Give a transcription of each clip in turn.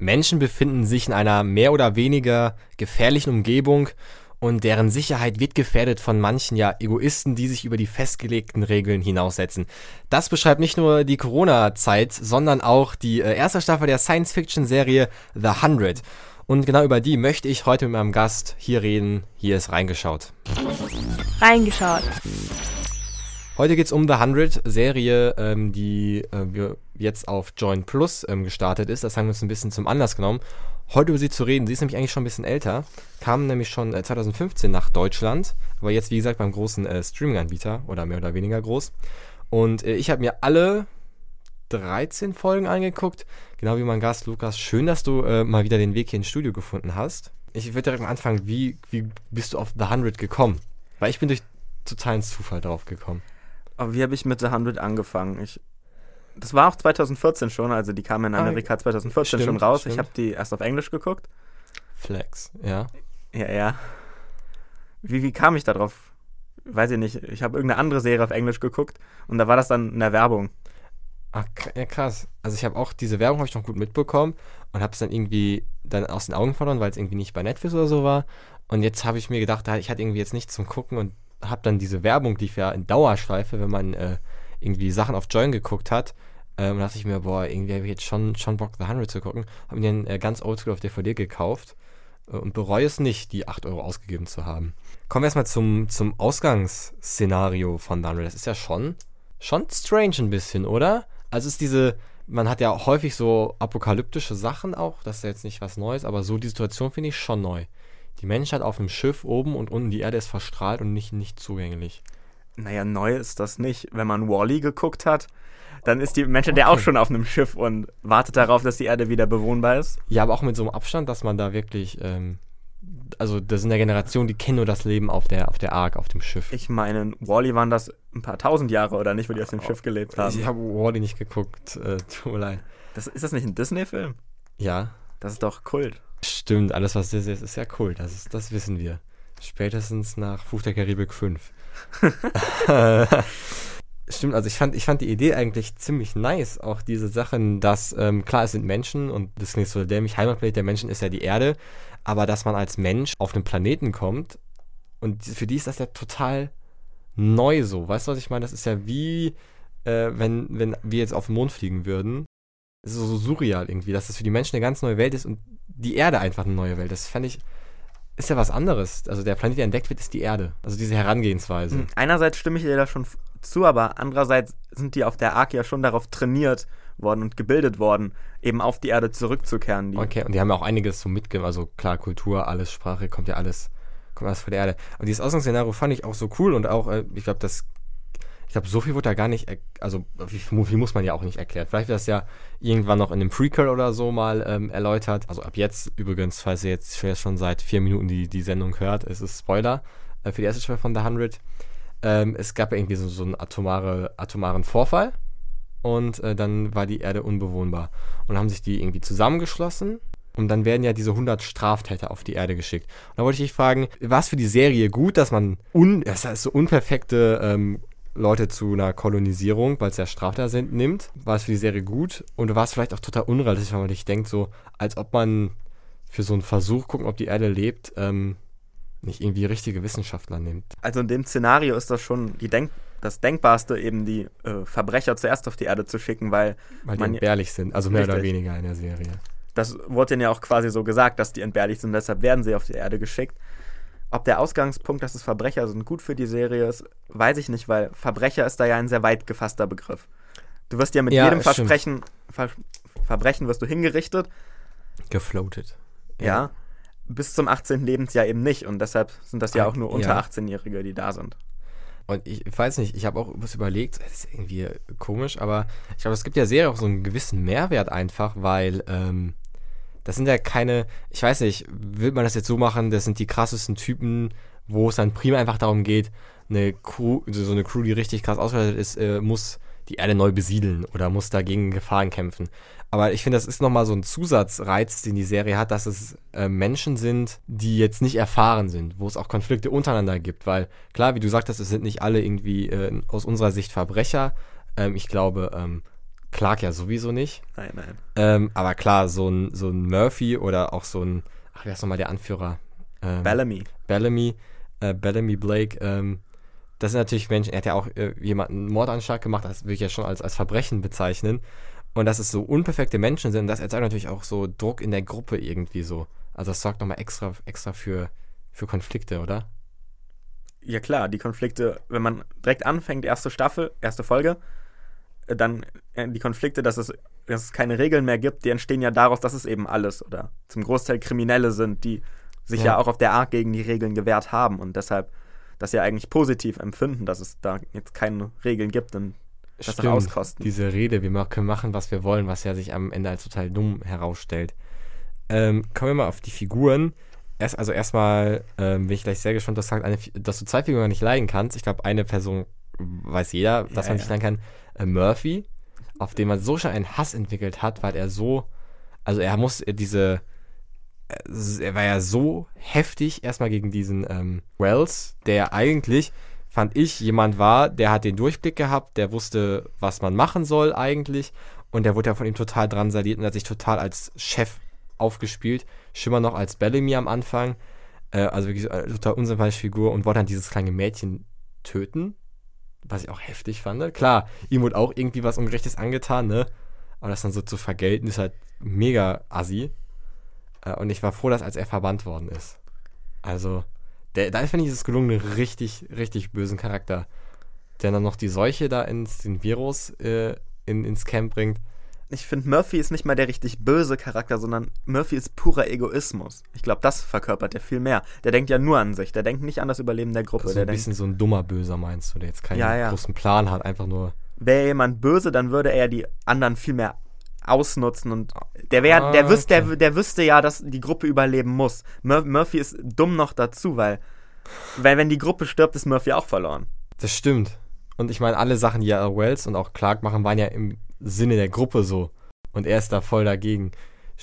Menschen befinden sich in einer mehr oder weniger gefährlichen Umgebung und deren Sicherheit wird gefährdet von manchen ja Egoisten, die sich über die festgelegten Regeln hinaussetzen. Das beschreibt nicht nur die Corona-Zeit, sondern auch die äh, erste Staffel der Science-Fiction-Serie The Hundred. Und genau über die möchte ich heute mit meinem Gast hier reden. Hier ist reingeschaut. Reingeschaut. Heute geht es um The 100 Serie, ähm, die äh, jetzt auf Join Plus ähm, gestartet ist. Das haben wir uns ein bisschen zum Anlass genommen, heute über sie zu reden. Sie ist nämlich eigentlich schon ein bisschen älter, kam nämlich schon äh, 2015 nach Deutschland, aber jetzt wie gesagt beim großen äh, Streaming-Anbieter oder mehr oder weniger groß. Und äh, ich habe mir alle 13 Folgen angeguckt, genau wie mein Gast Lukas. Schön, dass du äh, mal wieder den Weg hier ins Studio gefunden hast. Ich würde direkt mal anfangen, wie, wie bist du auf The 100 gekommen? Weil ich bin durch totalen Zufall drauf gekommen. Aber wie habe ich mit The 100 angefangen? Ich, das war auch 2014 schon, also die kam in ah, Amerika 2014 stimmt, schon raus. Stimmt. Ich habe die erst auf Englisch geguckt. Flex, ja. Ja, ja. Wie, wie kam ich da drauf? Weiß ich nicht. Ich habe irgendeine andere Serie auf Englisch geguckt und da war das dann in der Werbung. Ach, ja, krass. Also ich habe auch diese Werbung habe ich noch gut mitbekommen und habe es dann irgendwie dann aus den Augen verloren, weil es irgendwie nicht bei Netflix oder so war. Und jetzt habe ich mir gedacht, ich hatte irgendwie jetzt nichts zum Gucken und habe dann diese Werbung, die ich ja in Dauerschleife, wenn man äh, irgendwie Sachen auf Join geguckt hat, ähm, dachte ich mir, boah, irgendwie habe ich jetzt schon, schon Bock, The 100 zu gucken. Habe mir den äh, ganz oldschool auf DVD gekauft äh, und bereue es nicht, die 8 Euro ausgegeben zu haben. Kommen wir erstmal zum, zum Ausgangsszenario von The 100. Das ist ja schon, schon strange ein bisschen, oder? Also ist diese, man hat ja häufig so apokalyptische Sachen auch, das ist ja jetzt nicht was Neues, aber so die Situation finde ich schon neu. Die Menschheit auf einem Schiff oben und unten die Erde ist verstrahlt und nicht, nicht zugänglich. Naja, neu ist das nicht. Wenn man Wally geguckt hat, dann ist die Menschheit okay. ja auch schon auf einem Schiff und wartet darauf, dass die Erde wieder bewohnbar ist. Ja, aber auch mit so einem Abstand, dass man da wirklich, ähm, also das sind ja Generationen, die kennen nur das Leben auf der, auf der Ark, auf dem Schiff. Ich meine, Wally waren das ein paar tausend Jahre oder nicht, wo die auf dem oh, Schiff gelebt haben. Ich habe Wally nicht geguckt, äh, tut mir leid. Das, ist das nicht ein Disney-Film? Ja. Das ist doch Kult. Stimmt, alles was Disney ist, ist ja cool, das, ist, das wissen wir. Spätestens nach Fluch der Karibik 5. Stimmt, also ich fand, ich fand die Idee eigentlich ziemlich nice, auch diese Sachen, dass, ähm, klar, es sind Menschen und das klingt so dämlich, Heimatplanet der Menschen ist ja die Erde, aber dass man als Mensch auf einen Planeten kommt und für die ist das ja total neu so, weißt du, was ich meine? Das ist ja wie, äh, wenn, wenn wir jetzt auf den Mond fliegen würden ist so, so surreal irgendwie, dass das für die Menschen eine ganz neue Welt ist und die Erde einfach eine neue Welt. Das fände ich, ist ja was anderes. Also der Planet, der entdeckt wird, ist die Erde. Also diese Herangehensweise. Hm, einerseits stimme ich dir da schon zu, aber andererseits sind die auf der Ark ja schon darauf trainiert worden und gebildet worden, eben auf die Erde zurückzukehren. Die okay, und die haben ja auch einiges so mitgegeben, also klar, Kultur, alles, Sprache, kommt ja alles, kommt alles von der Erde. Und dieses Ausgangsszenario fand ich auch so cool und auch, äh, ich glaube, das ich glaube, so viel wurde da gar nicht, also viel muss man ja auch nicht erklärt. Vielleicht wird das ja irgendwann noch in einem Prequel oder so mal ähm, erläutert. Also ab jetzt übrigens, falls ihr jetzt schon seit vier Minuten die, die Sendung hört, es ist Spoiler äh, für die erste Staffel von The 100. Ähm, es gab ja irgendwie so, so einen atomare, atomaren Vorfall und äh, dann war die Erde unbewohnbar. Und haben sich die irgendwie zusammengeschlossen und dann werden ja diese 100 Straftäter auf die Erde geschickt. Und da wollte ich dich fragen, war es für die Serie gut, dass man un, das heißt so unperfekte ähm, Leute zu einer Kolonisierung, weil es ja Straftäter sind, nimmt, war es für die Serie gut und war es vielleicht auch total unrealistisch, weil man sich denkt, so, als ob man für so einen Versuch, gucken, ob die Erde lebt, ähm, nicht irgendwie richtige Wissenschaftler nimmt. Also in dem Szenario ist das schon die Denk das Denkbarste, eben die äh, Verbrecher zuerst auf die Erde zu schicken, weil. Weil die entbehrlich sind, also mehr richtig. oder weniger in der Serie. Das wurde denen ja auch quasi so gesagt, dass die entbehrlich sind, deshalb werden sie auf die Erde geschickt. Ob der Ausgangspunkt, dass es Verbrecher sind, gut für die Serie ist, weiß ich nicht, weil Verbrecher ist da ja ein sehr weit gefasster Begriff. Du wirst ja mit ja, jedem Versprechen, Ver Verbrechen wirst du hingerichtet. Gefloatet. Ja. ja. Bis zum 18. Lebensjahr eben nicht. Und deshalb sind das ja auch nur unter ja. 18-Jährige, die da sind. Und ich weiß nicht, ich habe auch was überlegt, das ist irgendwie komisch, aber ich glaube, es gibt ja Serie auch so einen gewissen Mehrwert einfach, weil ähm, das sind ja keine, ich weiß nicht, will man das jetzt so machen, das sind die krassesten Typen, wo es dann prima einfach darum geht, eine Crew, so eine Crew, die richtig krass ausgestattet ist, äh, muss die Erde neu besiedeln oder muss dagegen Gefahren kämpfen. Aber ich finde, das ist nochmal so ein Zusatzreiz, den die Serie hat, dass es äh, Menschen sind, die jetzt nicht erfahren sind, wo es auch Konflikte untereinander gibt. Weil, klar, wie du sagtest, es sind nicht alle irgendwie äh, aus unserer Sicht Verbrecher. Ähm, ich glaube, ähm, Clark ja sowieso nicht. Nein, nein. Ähm, aber klar, so ein, so ein Murphy oder auch so ein, ach, wer ist nochmal der Anführer? Ähm, Bellamy. Bellamy, äh, Bellamy Blake, ähm, das sind natürlich Menschen, er hat ja auch äh, jemanden einen Mordanschlag gemacht, das würde ich ja schon als, als Verbrechen bezeichnen. Und dass es so unperfekte Menschen sind, das erzeugt natürlich auch so Druck in der Gruppe irgendwie so. Also das sorgt nochmal extra, extra für, für Konflikte, oder? Ja klar, die Konflikte, wenn man direkt anfängt, erste Staffel, erste Folge, dann äh, die Konflikte, dass es, dass es keine Regeln mehr gibt, die entstehen ja daraus, dass es eben alles oder zum Großteil Kriminelle sind, die sich ja, Ja. auch auf der Art gegen die Regeln gewehrt haben und deshalb das ja eigentlich positiv empfinden, dass es da jetzt keine Regeln gibt und das auch auskosten. Diese Rede, wir können machen, was wir wollen, was ja sich am Ende als total dumm herausstellt. Ähm, kommen wir mal auf die Figuren. Erst, also erstmal ähm, bin ich gleich sehr gespannt, dass, eine, dass du zwei Figuren nicht leiden kannst. Ich glaube, eine Person weiß jeder, dass Ja, man ja. nicht leiden kann. Äh, Murphy, auf den man so schon einen Hass entwickelt hat, weil er so, also er muss äh, diese, äh, er war ja so heftig erstmal gegen diesen ähm, Wells, der eigentlich, fand ich, jemand war, der hat den Durchblick gehabt, der wusste, was man machen soll eigentlich und der wurde ja von ihm total dran saliert und hat sich total als Chef aufgespielt. Schimmer noch als Bellamy am Anfang, äh, also wirklich eine total unsympathische Figur und wollte dann dieses kleine Mädchen töten, was ich auch heftig fand. ne? Klar, ihm wurde auch irgendwie was Ungerechtes angetan, ne? Aber das dann so zu vergelten, ist halt mega assi. Äh, und ich war froh, dass als er verbannt worden ist. Also, der, da finde ich es gelungen, einen richtig, richtig bösen Charakter, der dann noch die Seuche da ins, den Virus äh, in, ins Camp bringt. Ich finde, Murphy ist nicht mal der richtig böse Charakter, sondern Murphy ist purer Egoismus. Ich glaube, das verkörpert er viel mehr. Der denkt ja nur an sich. Der denkt nicht an das Überleben der Gruppe. So der ein denkt, bisschen so ein dummer Böser, meinst du, der jetzt keinen Ja, ja. großen Plan hat, einfach nur. wäre jemand böse, dann würde er die anderen viel mehr ausnutzen und der wäre, Ah, der wüsste, okay. der, der wüsste ja, dass die Gruppe überleben muss. Mur Murphy ist dumm noch dazu, weil, weil wenn die Gruppe stirbt, ist Murphy auch verloren. Das stimmt. Und ich meine, alle Sachen, die ja Wells und auch Clark machen, waren ja im Sinne der Gruppe so. Und er ist da voll dagegen.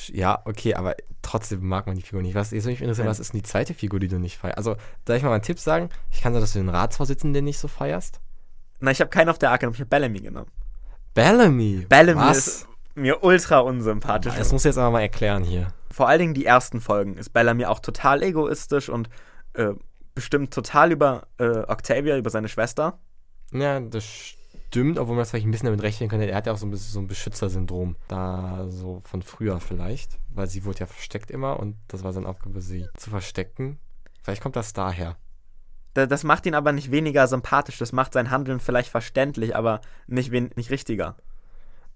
Ja, okay, aber trotzdem mag man die Figur nicht. Was jetzt mich interessiert, Nein. was ist denn die zweite Figur, die du nicht feierst? Also, darf ich mal einen Tipp sagen? Ich kann sagen, dass du den Ratsvorsitzenden nicht so feierst. Na, ich habe keinen auf der A genommen, ich habe Bellamy genommen. Bellamy. Bellamy was? ist mir ultra unsympathisch. Das musst du jetzt aber mal erklären hier. Vor allen Dingen die ersten Folgen ist Bellamy auch total egoistisch und äh, bestimmt total über äh, Octavia, über seine Schwester. Ja, das stimmt, obwohl man das vielleicht ein bisschen damit rechnen könnte. Er hat ja auch so ein bisschen so ein Beschützersyndrom. Da so von früher vielleicht. Weil sie wurde ja versteckt immer und das war seine Aufgabe, sie zu verstecken. Vielleicht kommt das daher. Da- Das macht ihn aber nicht weniger sympathisch. Das macht sein Handeln vielleicht verständlich, aber nicht, nicht richtiger.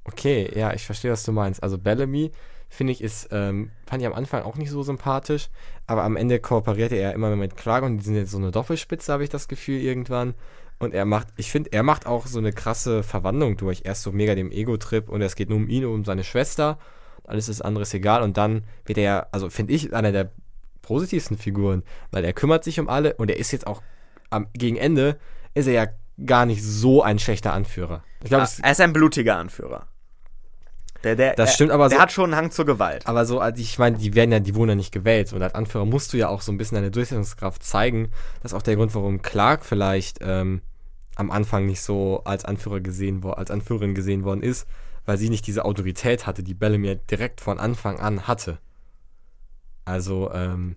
Okay, ja, ich verstehe, was du meinst. Also Bellamy, finde ich, ist, ähm, fand ich am Anfang auch nicht so sympathisch, aber am Ende kooperierte er immer mehr mit Clark und die sind jetzt so eine Doppelspitze, habe ich das Gefühl, irgendwann. Und er macht, ich finde, er macht auch so eine krasse Verwandlung durch. Erst so mega dem Ego-Trip und es geht nur um ihn und um seine Schwester. Alles ist anderes egal. Und dann wird er, ja, also finde ich, einer der positivsten Figuren, weil er kümmert sich um alle und er ist jetzt auch am, gegen Ende, ist er ja gar nicht so ein schlechter Anführer. Ich glaube, Ah, er ist ein blutiger Anführer. Der, der, Das stimmt aber Der so- hat schon einen Hang zur Gewalt. Aber so, also ich meine, die werden ja, die wurden ja nicht gewählt. Und als Anführer musst du ja auch so ein bisschen deine Durchsetzungskraft zeigen. Das ist auch der Grund, warum Clark vielleicht ähm, am Anfang nicht so als Anführer gesehen als Anführerin gesehen worden ist, weil sie nicht diese Autorität hatte, die Bellamy ja direkt von Anfang an hatte. Also, ähm,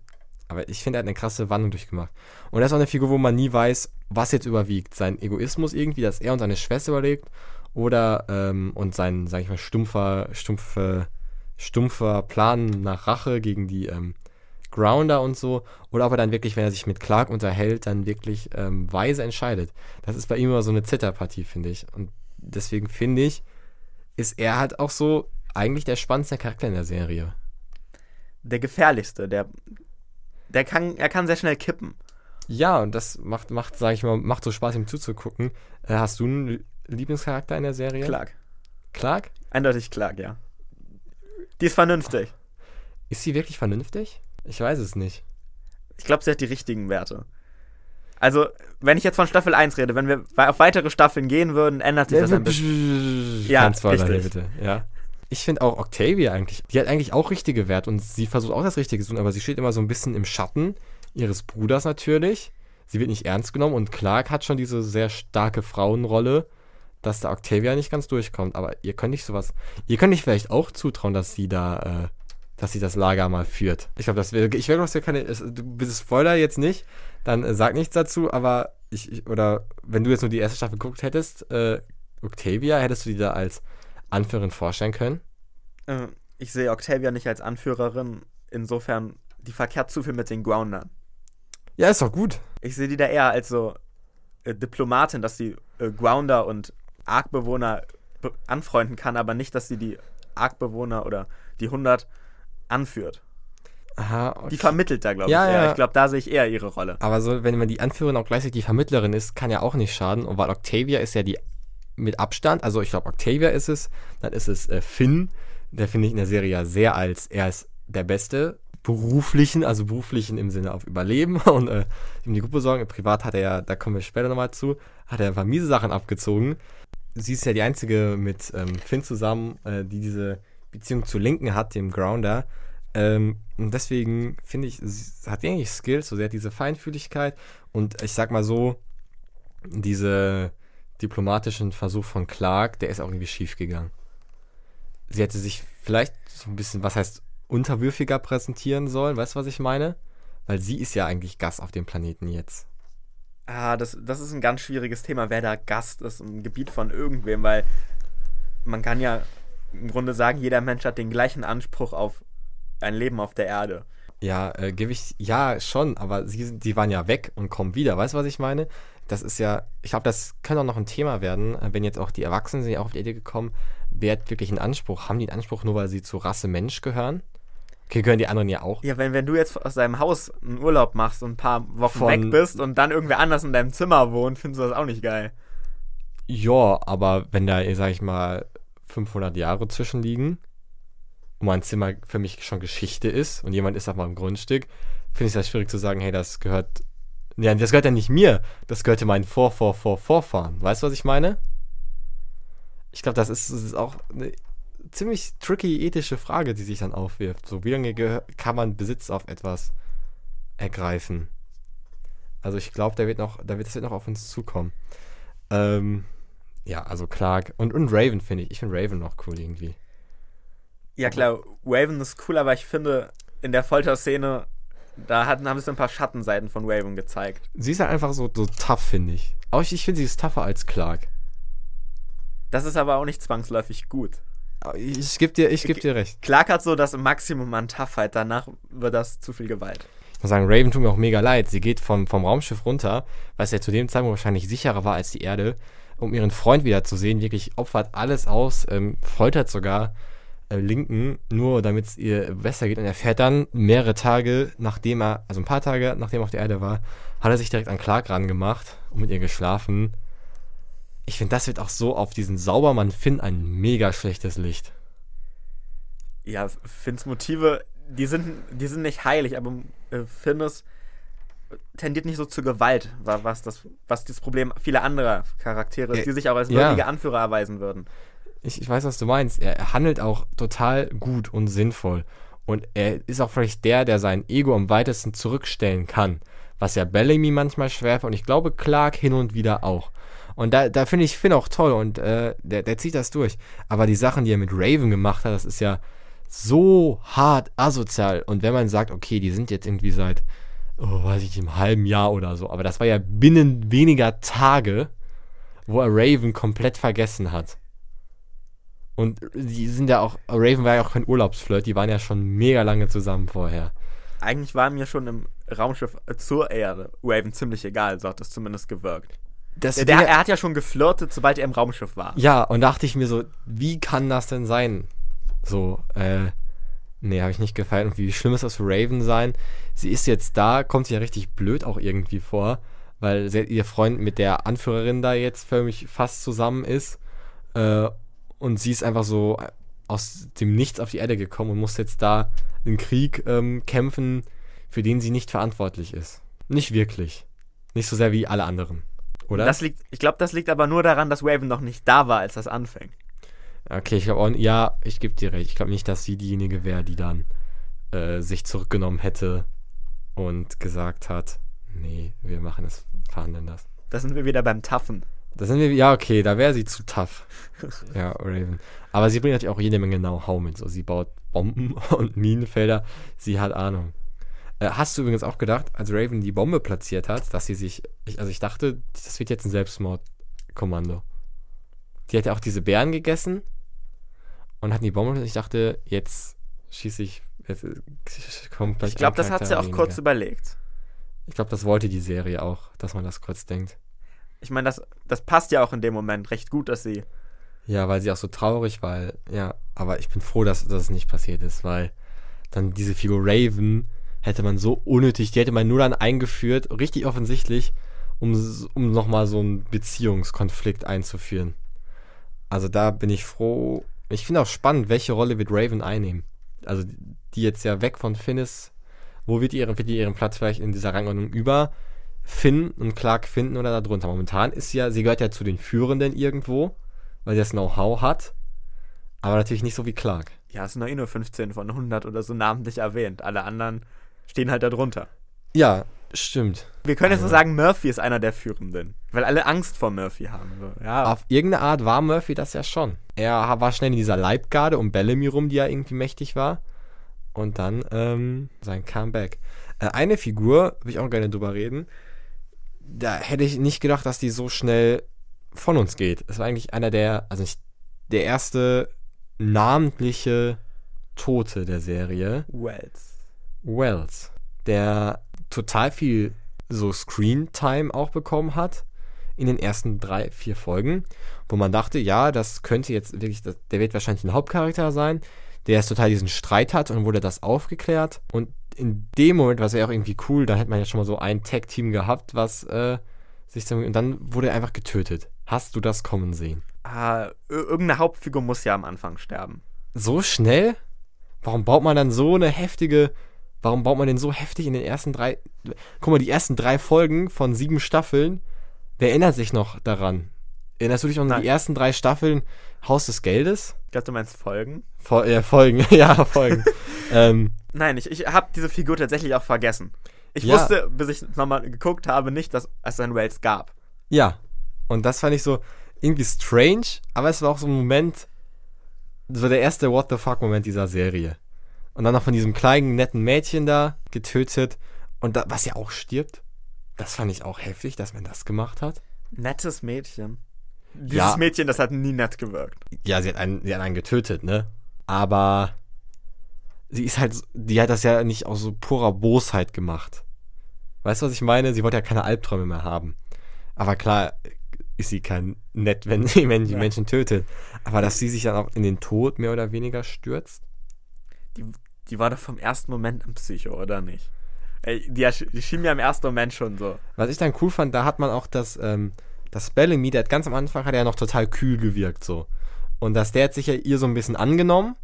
aber ich finde, er hat eine krasse Wandlung durchgemacht. Und er ist auch eine Figur, wo man nie weiß, was jetzt überwiegt. Sein Egoismus irgendwie, dass er und seine Schwester überlegt, oder ähm, und sein, sag ich mal, stumpfer, stumpfe, stumpfer Plan nach Rache gegen die ähm, Grounder und so. Oder ob er dann wirklich, wenn er sich mit Clark unterhält, dann wirklich ähm, weise entscheidet. Das ist bei ihm immer so eine Zitterpartie, finde ich. Und deswegen finde ich, ist er halt auch so eigentlich der spannendste Charakter in der Serie. Der gefährlichste, der, der kann, er kann sehr schnell kippen. Ja, und das macht, macht, sag ich mal, macht so Spaß, ihm zuzugucken. Äh, hast du einen Lieblingscharakter in der Serie? Clark. Clark? Eindeutig Clark, ja. Die ist vernünftig. Ist sie wirklich vernünftig? Ich weiß es nicht. Ich glaube, sie hat die richtigen Werte. Also, wenn ich jetzt von Staffel 1 rede, wenn wir auf weitere Staffeln gehen würden, ändert sich das ein bisschen. Ja, Kein Spoiler richtig. bitte. Ja. Ich finde auch Octavia eigentlich, die hat eigentlich auch richtige Werte und sie versucht auch das Richtige zu tun, aber sie steht immer so ein bisschen im Schatten ihres Bruders natürlich. Sie wird nicht ernst genommen und Clark hat schon diese sehr starke Frauenrolle, dass da Octavia nicht ganz durchkommt, aber ihr könnt nicht sowas, ihr könnt nicht vielleicht auch zutrauen, dass sie da, äh, dass sie das Lager mal führt. Ich glaube, das wäre, ich werde ja keine, du bist Spoiler jetzt nicht, dann äh, sag nichts dazu, aber ich, ich, oder wenn du jetzt nur die erste Staffel geguckt hättest, äh, Octavia, hättest du die da als Anführerin vorstellen können? Äh, ich sehe Octavia nicht als Anführerin, insofern, die verkehrt zu viel mit den Groundern. Ja, ist doch gut. Ich sehe die da eher als so äh, Diplomatin, dass sie äh, Grounder und Arkbewohner be- anfreunden kann, aber nicht, dass sie die Arkbewohner oder die 100 anführt. Aha, okay. Die vermittelt da, glaube Ja, ich, eher. ja. Ich glaube, da sehe ich eher ihre Rolle. Aber so, wenn man die Anführerin auch gleichzeitig die Vermittlerin ist, kann ja auch nicht schaden. Und weil Octavia ist ja die mit Abstand, also ich glaube Octavia ist es, dann ist es äh, Finn, der finde ich in der Serie ja sehr als, er ist der Beste, beruflichen, also beruflichen im Sinne auf Überleben und äh, ihm die Gruppe sorgen. Privat hat er ja, da kommen wir später nochmal zu, hat er ein paar miese Sachen abgezogen. Sie ist ja die einzige mit ähm, Finn zusammen, äh, die diese Beziehung zu Linken hat, dem Grounder. Ähm, und deswegen finde ich, sie hat eigentlich Skills, so sie hat diese Feinfühligkeit und ich sag mal so, diese diplomatischen Versuch von Clark, der ist auch irgendwie schief gegangen. Sie hätte sich vielleicht so ein bisschen, was heißt, unterwürfiger präsentieren sollen, weißt du, was ich meine? Weil sie ist ja eigentlich Gast auf dem Planeten jetzt. Ah, das, das ist ein ganz schwieriges Thema, wer da Gast ist im Gebiet von irgendwem, weil man kann ja im Grunde sagen, jeder Mensch hat den gleichen Anspruch auf ein Leben auf der Erde. Ja, äh, gebe ich, ja, schon, aber sie, sind- die waren ja weg und kommen wieder. Weißt du, was ich meine? Das ist ja, ich glaube, das könnte auch noch ein Thema werden, äh, wenn jetzt auch die Erwachsenen sind ja auch auf die Idee gekommen, wer hat wirklich einen Anspruch? Haben die einen Anspruch, nur weil sie zur Rasse Mensch gehören? Okay, gehören die anderen ja auch. Ja, wenn, wenn du jetzt aus deinem Haus einen Urlaub machst und ein paar Wochen Von- weg bist und dann irgendwer anders in deinem Zimmer wohnt, findest du das auch nicht geil. Ja, aber wenn da, sag ich mal, 500 Jahre zwischenliegen und mein Zimmer für mich schon Geschichte ist und jemand ist auf meinem Grundstück, finde ich das schwierig zu sagen, hey, das gehört. Ja, das gehört ja nicht mir, das gehört ja meinen Vor, Vor, Vor, Vorfahren. Weißt du, was ich meine? Ich glaube, das ist, das ist auch eine ziemlich tricky ethische Frage, die sich dann aufwirft. So, wie lange kann man Besitz auf etwas ergreifen? Also ich glaube, da wird noch, da wird, das wird noch auf uns zukommen. Ähm, ja, also Clark und, und Raven finde ich. Ich finde Raven noch cool irgendwie. Ja klar, Raven ist cool, aber ich finde, in der Folterszene, da hatten, haben sie ein paar Schattenseiten von Raven gezeigt. Sie ist halt einfach so, so tough, finde ich. Auch ich, ich finde, sie ist tougher als Clark. Das ist aber auch nicht zwangsläufig gut. Ich, gebe dir, ich geb dir recht. Clark hat so das Maximum an Toughheit, danach wird das zu viel Gewalt. Ich muss sagen, Raven tut mir auch mega leid. Sie geht vom, vom Raumschiff runter, was ja zu dem Zeitpunkt wahrscheinlich sicherer war als die Erde, um ihren Freund wiederzusehen. Wirklich opfert alles aus, ähm, foltert sogar Linken, nur damit es ihr besser geht. Und er fährt dann mehrere Tage, nachdem er, also ein paar Tage nachdem er auf der Erde war, hat er sich direkt an Clark rangemacht und mit ihr geschlafen. Ich finde, das wird auch so auf diesen Saubermann Finn ein mega schlechtes Licht. Ja, Finns Motive, die sind, die sind nicht heilig, aber äh, Finn ist, tendiert nicht so zur Gewalt, wa- was das, was das Problem vieler anderer Charaktere ist, Äh, die sich auch als ja. würdige Anführer erweisen würden. Ich, ich weiß, was du meinst. Er, handelt auch total gut und sinnvoll. Und er ist auch vielleicht der, der sein Ego am weitesten zurückstellen kann. Was ja Bellamy manchmal schwerfällt und ich glaube Clark hin und wieder auch. Und da, da finde ich Finn auch toll und äh, der, der zieht das durch. Aber die Sachen, die er mit Raven gemacht hat, das ist ja so hart asozial. Und wenn man sagt, okay, die sind jetzt irgendwie seit, oh, weiß ich nicht, einem halben Jahr oder so, aber das war ja binnen weniger Tage, wo er Raven komplett vergessen hat. Und die sind ja auch, Raven war ja auch kein Urlaubsflirt, die waren ja schon mega lange zusammen vorher. Eigentlich war mir schon im Raumschiff zur Erde Raven ziemlich egal, so hat das zumindest gewirkt. Das Der, der, er hat ja schon geflirtet, sobald er im Raumschiff war. ja, und dachte ich mir so, wie kann das denn sein? So, äh, nee, habe ich nicht gefallen. Und wie schlimm ist das für Raven sein? Sie ist jetzt da, kommt sich ja richtig blöd auch irgendwie vor, weil ihr Freund mit der Anführerin da jetzt für mich fast zusammen ist. Äh, und sie ist einfach so aus dem Nichts auf die Erde gekommen und muss jetzt da einen Krieg ähm, kämpfen, für den sie nicht verantwortlich ist. Nicht wirklich. Nicht so sehr wie alle anderen. Oder? Das liegt, ich glaube, das liegt aber nur daran, dass Raven noch nicht da war, als das anfing. Okay, ich glaube auch, ja, ich gebe dir recht. Ich glaube nicht, dass sie diejenige wäre, die dann äh, sich zurückgenommen hätte und gesagt hat, nee, wir machen es, verhandeln das. Da sind wir wieder beim Taffen. Da sind wir, ja, okay, da wäre sie zu tough. ja, Raven. Aber sie bringt natürlich auch jede Menge Know-how mit. So, sie baut Bomben und Minenfelder. Sie hat Ahnung. Äh, hast du übrigens auch gedacht, als Raven die Bombe platziert hat, dass sie sich. Ich, also ich dachte, das wird jetzt ein Selbstmordkommando. Die hat ja auch diese Bären gegessen und hat die Bombe. Und ich dachte, jetzt schieße ich. Jetzt äh, kommt gleich Ich glaube, das hat sie auch kurz weniger. überlegt. Ich glaube, das wollte die Serie auch, dass man das kurz denkt. Ich meine, das, das passt ja auch in dem Moment recht gut, dass sie. Ja, weil sie auch so traurig, weil, ja, aber ich bin froh, dass das nicht passiert ist, weil dann diese Figur Raven hätte man so unnötig, die hätte man nur dann eingeführt, richtig offensichtlich, um, um nochmal so einen Beziehungskonflikt einzuführen. Also da bin ich froh. Ich finde auch spannend, welche Rolle wird Raven einnehmen. Also die jetzt ja weg von Finn ist. Wo wird die ihren, wird die ihren Platz vielleicht in dieser Rangordnung über Finn und Clark finden oder darunter? Momentan ist sie ja, sie gehört ja zu den Führenden irgendwo, weil sie das Know-how hat. Aber natürlich nicht so wie Clark. Ja, es sind doch eh nur 15 von 100 oder so namentlich erwähnt. Alle anderen stehen halt da drunter. Ja, stimmt. Wir können jetzt Also- nur sagen, Murphy ist einer der Führenden. Weil alle Angst vor Murphy haben. Ja, Auf irgendeine Art war Murphy das ja schon. Er war schnell in dieser Leibgarde um Bellamy rum, die ja irgendwie mächtig war. Und dann ähm, sein Comeback. Äh, eine Figur, will ich auch gerne drüber reden, da hätte ich nicht gedacht, dass die so schnell von uns geht. Es war eigentlich einer der, also nicht der erste namentliche Tote der Serie. Wells. Wells, der total viel so Screen-Time auch bekommen hat in den ersten drei, vier Folgen, wo man dachte, ja, das könnte jetzt wirklich, der wird wahrscheinlich ein Hauptcharakter sein, der jetzt total diesen Streit hat und wurde das aufgeklärt. Und in dem Moment war es ja auch irgendwie cool, da hätte man ja schon mal so ein Tag-Team gehabt, was äh, sich so, und dann wurde er einfach getötet. Hast du das kommen sehen? Ah, ir- irgendeine Hauptfigur muss ja am Anfang sterben. So schnell? Warum baut man dann so eine heftige. Warum baut man denn so heftig in den ersten drei. Guck mal, die ersten drei Folgen von sieben Staffeln. Wer erinnert sich noch daran? Erinnerst du dich noch an die ersten drei Staffeln Haus des Geldes? Ich glaube, du meinst Folgen. Fol äh, Folgen, ja, Folgen. Ähm, Nein, ich, ich habe diese Figur tatsächlich auch vergessen. Ich Ja. wusste, bis ich nochmal geguckt habe, nicht, dass es einen Wells gab. ja. Und das fand ich so irgendwie strange, aber es war auch so ein Moment, so der erste What the fuck-Moment dieser Serie. Und dann noch von diesem kleinen, netten Mädchen da getötet. Und da, was ja auch stirbt. Das fand ich auch heftig, dass man das gemacht hat. Nettes Mädchen. Dieses Ja. Mädchen, das hat nie nett gewirkt. Ja, sie hat einen, sie hat einen getötet, ne? Aber sie ist halt, die hat das ja nicht aus so purer Bosheit gemacht. Weißt du, was ich meine? Sie wollte ja keine Albträume mehr haben. Aber klar ist sie kein nett, wenn sie Menschen, Ja. Menschen tötet. Aber dass sie sich dann auch in den Tod mehr oder weniger stürzt? Die, die war doch vom ersten Moment ein Psycho, oder nicht? Ey, die, die schien mir im ersten Moment schon so. Was ich dann cool fand, da hat man auch das, ähm, das Bellamy, der hat ganz am Anfang hat er ja noch total kühl gewirkt, so. Und dass der hat sich ja ihr so ein bisschen angenommen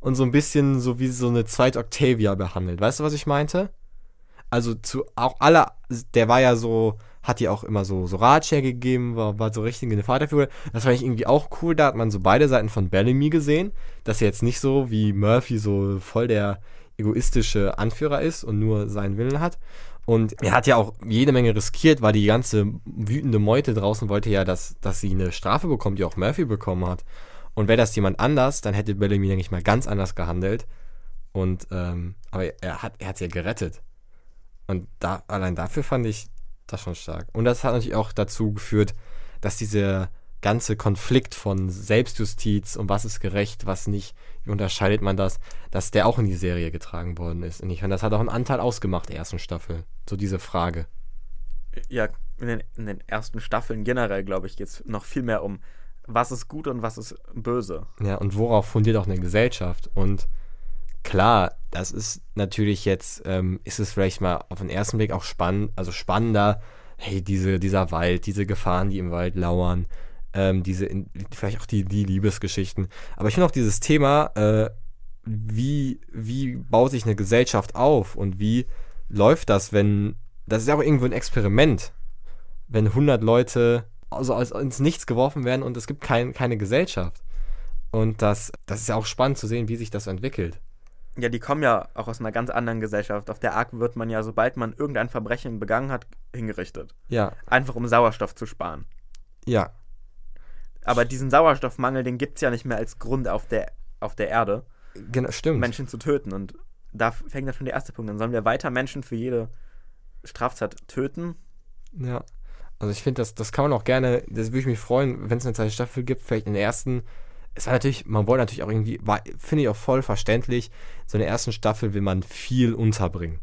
und so ein bisschen so wie so eine zweite Octavia behandelt. Weißt du, was ich meinte? Also zu auch aller, der war ja so, hat ihr auch immer so, so Ratschläge gegeben, war, war so richtig eine Vaterfigur. Das fand ich irgendwie auch cool, da hat man so beide Seiten von Bellamy gesehen, dass er jetzt nicht so wie Murphy so voll der egoistische Anführer ist und nur seinen Willen hat. Und er hat ja auch jede Menge riskiert, weil die ganze wütende Meute draußen wollte ja, dass, dass sie eine Strafe bekommt, die auch Murphy bekommen hat. Und wäre das jemand anders, dann hätte Bellamy, denke ich mal, ganz anders gehandelt. Und, ähm, aber er hat, er hat sie ja gerettet. Und da, allein dafür fand ich das schon stark. Und das hat natürlich auch dazu geführt, dass dieser ganze Konflikt von Selbstjustiz und was ist gerecht, was nicht, wie unterscheidet man das, dass der auch in die Serie getragen worden ist. Und ich finde, das hat auch einen Anteil ausgemacht, der ersten Staffel. So diese Frage. Ja, in den, in den ersten Staffeln generell, glaube ich, geht es noch viel mehr um, was ist gut und was ist böse. Ja, und worauf fundiert auch eine Gesellschaft? Und klar, das ist natürlich jetzt, ähm, ist es vielleicht mal auf den ersten Blick auch spannend, also spannender, hey, diese, dieser Wald, diese Gefahren, die im Wald lauern, ähm, diese, vielleicht auch die, die Liebesgeschichten. Aber ich finde auch dieses Thema, äh, wie, wie baut sich eine Gesellschaft auf und wie läuft das, wenn, das ist ja auch irgendwo ein Experiment, wenn 100 Leute also als, ins Nichts geworfen werden und es gibt kein, keine Gesellschaft. Und das, das ist ja auch spannend zu sehen, wie sich das entwickelt. Ja, die kommen ja auch aus einer ganz anderen Gesellschaft. Auf der Ark wird man ja, sobald man irgendein Verbrechen begangen hat, hingerichtet. Ja, Einfach um Sauerstoff zu sparen. Ja, Aber diesen Sauerstoffmangel, den gibt es ja nicht mehr als Grund auf der, auf der Erde, genau, stimmt. Menschen zu töten. Und da fängt dann schon der erste Punkt an. Sollen wir weiter Menschen für jede Straftat töten? Ja. Also ich finde, das, das kann man auch gerne, das würde ich mich freuen, wenn es eine zweite Staffel gibt, vielleicht in der ersten. Es war natürlich, man wollte natürlich auch irgendwie, finde ich auch voll verständlich, so in der ersten Staffel will man viel unterbringen.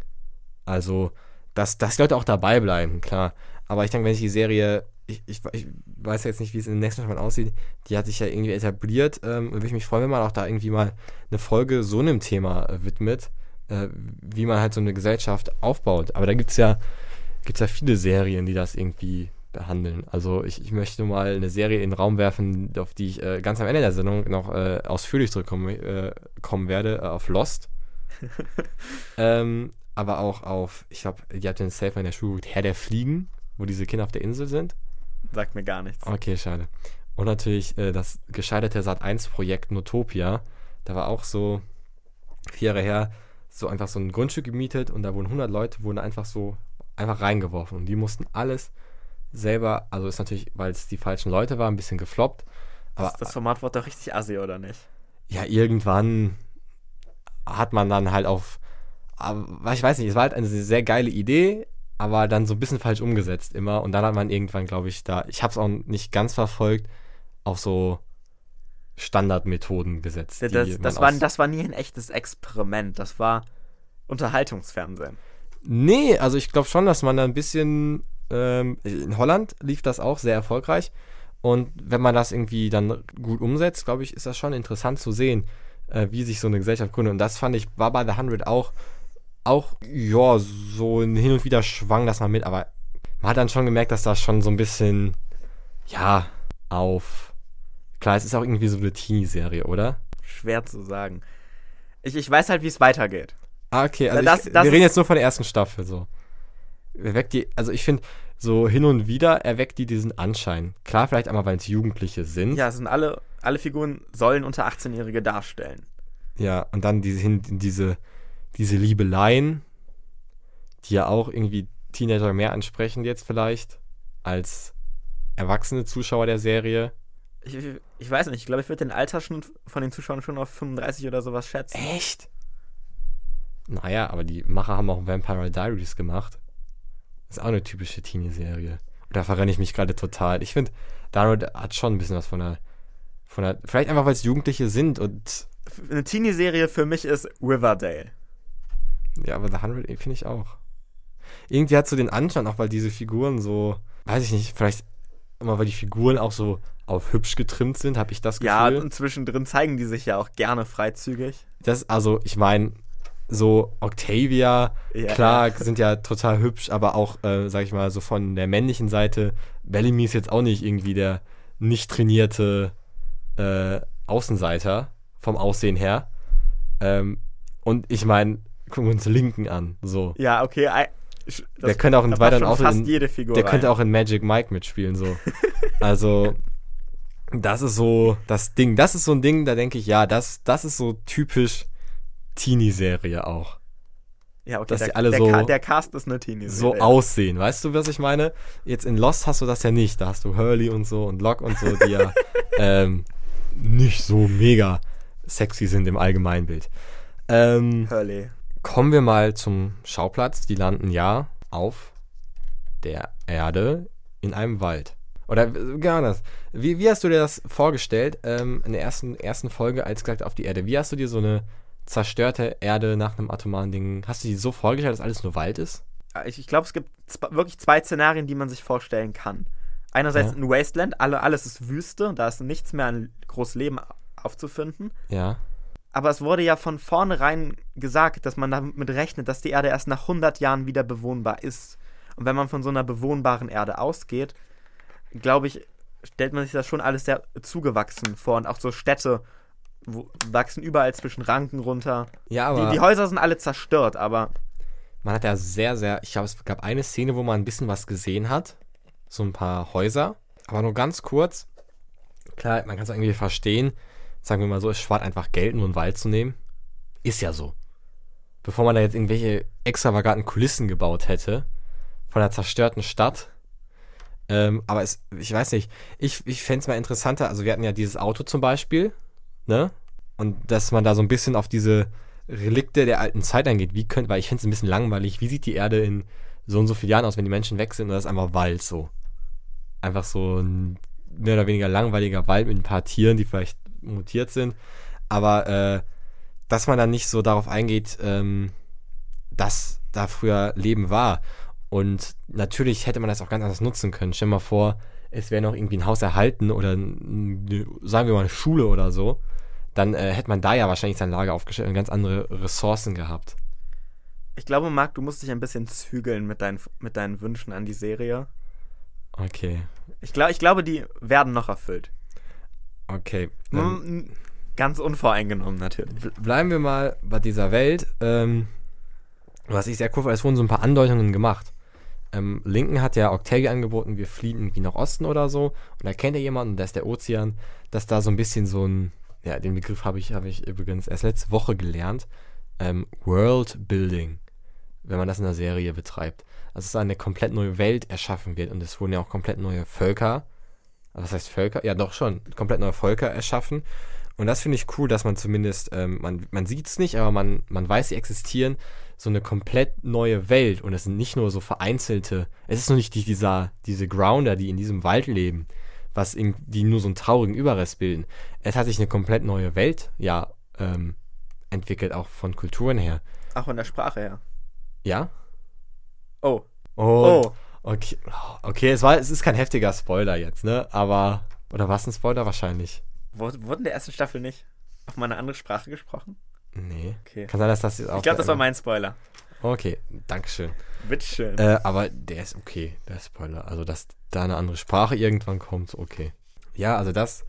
Also, dass, dass die Leute auch dabei bleiben, klar. Aber ich denke, wenn sich die Serie, ich, ich, ich weiß jetzt nicht, wie es in der nächsten Staffel aussieht, die hat sich ja irgendwie etabliert, ähm, würde ich mich freuen, wenn man auch da irgendwie mal eine Folge so einem Thema äh, widmet, äh, wie man halt so eine Gesellschaft aufbaut. Aber da gibt es ja, gibt's ja viele Serien, die das irgendwie behandeln. Also ich, ich möchte mal eine Serie in den Raum werfen, auf die ich äh, ganz am Ende der Sendung noch äh, ausführlich zurückkommen äh, kommen werde, äh, auf Lost. ähm, aber auch auf, ich glaube, die hat den Safe in der Schule, Herr der Fliegen, wo diese Kinder auf der Insel sind. Sagt mir gar nichts. Okay, schade. Und natürlich äh, das gescheiterte Sat1-Projekt Notopia. Da war auch so vier Jahre her so einfach so ein Grundstück gemietet und da wurden 100 Leute wurden einfach so einfach reingeworfen und die mussten alles selber, also ist natürlich, weil es die falschen Leute waren, ein bisschen gefloppt. Aber das, das Format wurde doch richtig assi, oder nicht? ja, irgendwann hat man dann halt auf, aber ich weiß nicht, es war halt eine sehr geile Idee, aber dann so ein bisschen falsch umgesetzt immer. Und dann hat man irgendwann, glaube ich, da, ich habe es auch nicht ganz verfolgt, auf so Standardmethoden gesetzt. Das, das, war, das war nie ein echtes Experiment. Das war Unterhaltungsfernsehen. Nee, also ich glaube schon, dass man da ein bisschen. Ähm, in Holland lief das auch sehr erfolgreich. Und wenn man das irgendwie dann gut umsetzt, glaube ich, ist das schon interessant zu sehen, äh, wie sich so eine Gesellschaft gründet. Und das fand ich, war bei The 100 auch, auch, ja, so hin und wieder schwang das mal mit. Aber man hat dann schon gemerkt, dass das schon so ein bisschen, ja, auf. Klar, es ist auch irgendwie so eine Teenie-Serie, oder? Schwer zu sagen. Ich, ich weiß halt, wie es weitergeht. Ah, okay, also Das- ich, das wir reden jetzt nur von der ersten Staffel so. Erweckt die, also ich finde, so hin und wieder erweckt die diesen Anschein. Klar, vielleicht einmal, weil es Jugendliche sind. Ja, es sind alle, alle Figuren sollen unter 18-Jährige darstellen. Ja, und dann diese, diese, diese Liebeleien, die ja auch irgendwie Teenager mehr ansprechen jetzt vielleicht, als erwachsene Zuschauer der Serie. Ich, ich, ich weiß nicht, ich glaube, ich würde den Altersschnitt von den Zuschauern schon auf 35 oder sowas schätzen. Echt? Naja, aber die Macher haben auch Vampire Diaries gemacht. Das ist auch eine typische Teenie-Serie. Da verrenne ich mich gerade total. Ich finde, Download hat schon ein bisschen was von der, von der, vielleicht einfach, weil es Jugendliche sind und, Eine Teenie-Serie für mich ist Riverdale. ja, aber The 100 finde ich auch. Irgendwie hat so den Anschein, auch weil diese Figuren so, weiß ich nicht, vielleicht immer, weil die Figuren auch so auf hübsch getrimmt sind, habe ich das Gefühl. Ja, und zwischendrin zeigen die sich ja auch gerne freizügig. Das, also, ich meine, so Octavia, Ja. Clark sind ja total hübsch, aber auch, äh, sag ich mal, so von der männlichen Seite, Bellamy ist jetzt auch nicht irgendwie der nicht trainierte äh, Außenseiter vom Aussehen her. Ähm, und ich meine, gucken wir uns Linken an. So. Ja, okay. sch- Der könnte auch in weiteren Figur Der rein. könnte auch in Magic Mike mitspielen, so. also, das ist so das Ding. Das ist so ein Ding, da denke ich, ja, das, das ist so typisch Teenie-Serie auch. ja, okay, dass der, die alle der, so- der Cast ist eine Teenie-Serie. so aussehen. Weißt du, was ich meine? Jetzt in Lost hast du das ja nicht. Da hast du Hurley und so und Locke und so, die ja ähm, nicht so mega sexy sind im Allgemeinbild. Ähm, Hurley. kommen wir mal zum Schauplatz. Die landen ja auf der Erde in einem Wald. Oder äh, gar das. Wie, wie hast du dir das vorgestellt ähm, in der ersten, ersten Folge, als gesagt auf die Erde? Wie hast du dir so eine zerstörte Erde nach einem atomaren Ding, hast du dir so vorgestellt, dass alles nur Wald ist? Ich, ich glaube, es gibt wirklich zwei Szenarien, die man sich vorstellen kann. Einerseits Ja. ein Wasteland, alle, alles ist Wüste, da ist nichts mehr an groß Leben aufzufinden. Ja. Aber es wurde ja von vornherein gesagt, dass man damit rechnet, dass die Erde erst nach 100 Jahren wieder bewohnbar ist. Und wenn man von so einer bewohnbaren Erde ausgeht, glaube ich, stellt man sich das schon alles sehr zugewachsen vor. Und auch so Städte wachsen überall zwischen Ranken runter. Ja, aber Die, die Häuser sind alle zerstört, aber man hat ja sehr, sehr, ich glaube, es gab eine Szene, wo man ein bisschen was gesehen hat. So ein paar Häuser. Aber nur ganz kurz. Klar, man kann es irgendwie verstehen. Sagen wir mal so, es spart einfach Geld, nur einen Wald zu nehmen. Ist ja so. Bevor man da jetzt irgendwelche extravaganten Kulissen gebaut hätte, von einer zerstörten Stadt, Ähm, aber es, ich weiß nicht, ich, ich fände es mal interessanter, also wir hatten ja dieses Auto zum Beispiel, ne? Und dass man da so ein bisschen auf diese Relikte der alten Zeit eingeht. Wie könnt, weil ich finde es ein bisschen langweilig, wie sieht die Erde in so und so vielen Jahren aus, wenn die Menschen weg sind und das ist einfach Wald so. Einfach so ein mehr oder weniger langweiliger Wald mit ein paar Tieren, die vielleicht mutiert sind. Aber äh, dass man dann nicht so darauf eingeht, ähm, dass da früher Leben war. Und natürlich hätte man das auch ganz anders nutzen können. Stell dir mal vor, es wäre noch irgendwie ein Haus erhalten oder sagen wir mal eine Schule oder so. Dann äh, hätte man da ja wahrscheinlich sein Lager aufgestellt und ganz andere Ressourcen gehabt. Ich glaube, Marc, du musst dich ein bisschen zügeln mit, dein, mit deinen Wünschen an die Serie. Okay. Ich, glaub, ich glaube, die werden noch erfüllt. Okay. Ganz unvoreingenommen natürlich. Bleiben wir mal bei dieser Welt. Ähm, was ich sehr cool fand, es wurden so ein paar Andeutungen gemacht. Ähm, Lincoln hat ja Octavia angeboten, wir fliehen irgendwie nach Osten oder so. Und da kennt er jemanden, das ist der Ozean, dass da so ein bisschen so ein, ja, den Begriff habe ich, hab ich übrigens erst letzte Woche gelernt. Ähm, World Building, wenn man das in der Serie betreibt. Also dass eine komplett neue Welt erschaffen wird und es wurden ja auch komplett neue Völker, was heißt Völker? Ja, doch schon, komplett neue Völker erschaffen. Und das finde ich cool, dass man zumindest, ähm, man, man sieht es nicht, aber man, man weiß, sie existieren so eine komplett neue Welt und es sind nicht nur so vereinzelte, es ist nur nicht die, dieser, diese Grounder, die in diesem Wald leben, was in, die nur so einen traurigen Überrest bilden. Es hat sich eine komplett neue Welt, ja, ähm, entwickelt, auch von Kulturen her. Auch von der Sprache her. Ja? Oh. Oh. oh. Okay, okay es, war, es ist kein heftiger Spoiler jetzt, ne? Aber, oder war es ein Spoiler wahrscheinlich? Wurde in der ersten Staffel nicht auf mal eine andere Sprache gesprochen? Nee. Okay. Kann sein, dass das jetzt auch. Ich glaube, das war mein Spoiler. Okay, Dankeschön. Bitteschön. Äh, aber der ist okay, der Spoiler. Also, dass da eine andere Sprache irgendwann kommt, okay. Ja, also das,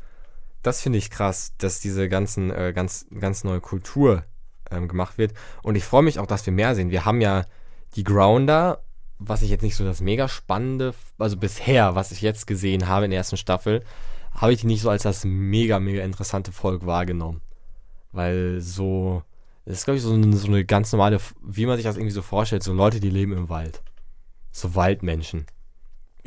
das finde ich krass, dass diese ganzen, äh, ganz, ganz neue Kultur ähm, gemacht wird. Und ich freue mich auch, dass wir mehr sehen. Wir haben ja die Grounder, was ich jetzt nicht so das mega spannende, also bisher, was ich jetzt gesehen habe in der ersten Staffel, habe ich die nicht so als das mega, mega interessante Volk wahrgenommen. Weil so, das ist glaube ich so so eine ganz normale, wie man sich das irgendwie so vorstellt, so Leute, die leben im Wald. So Waldmenschen.